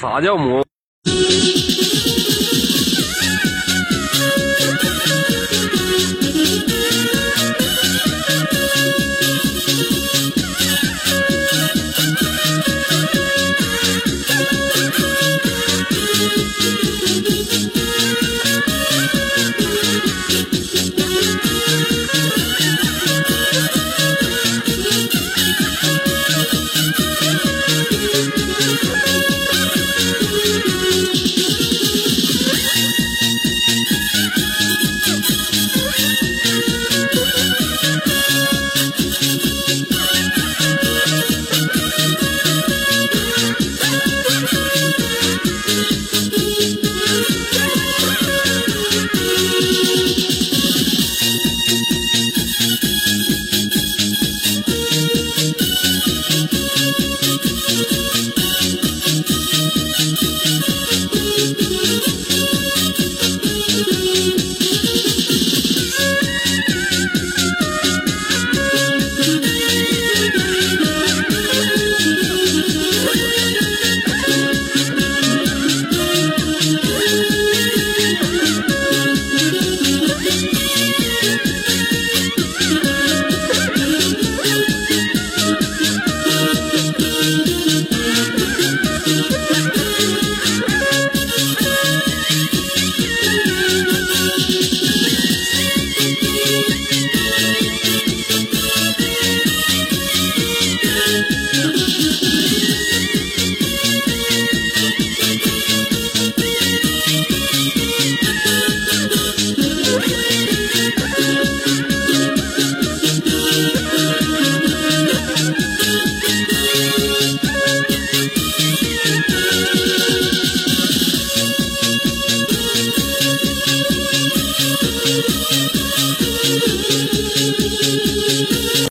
啥叫母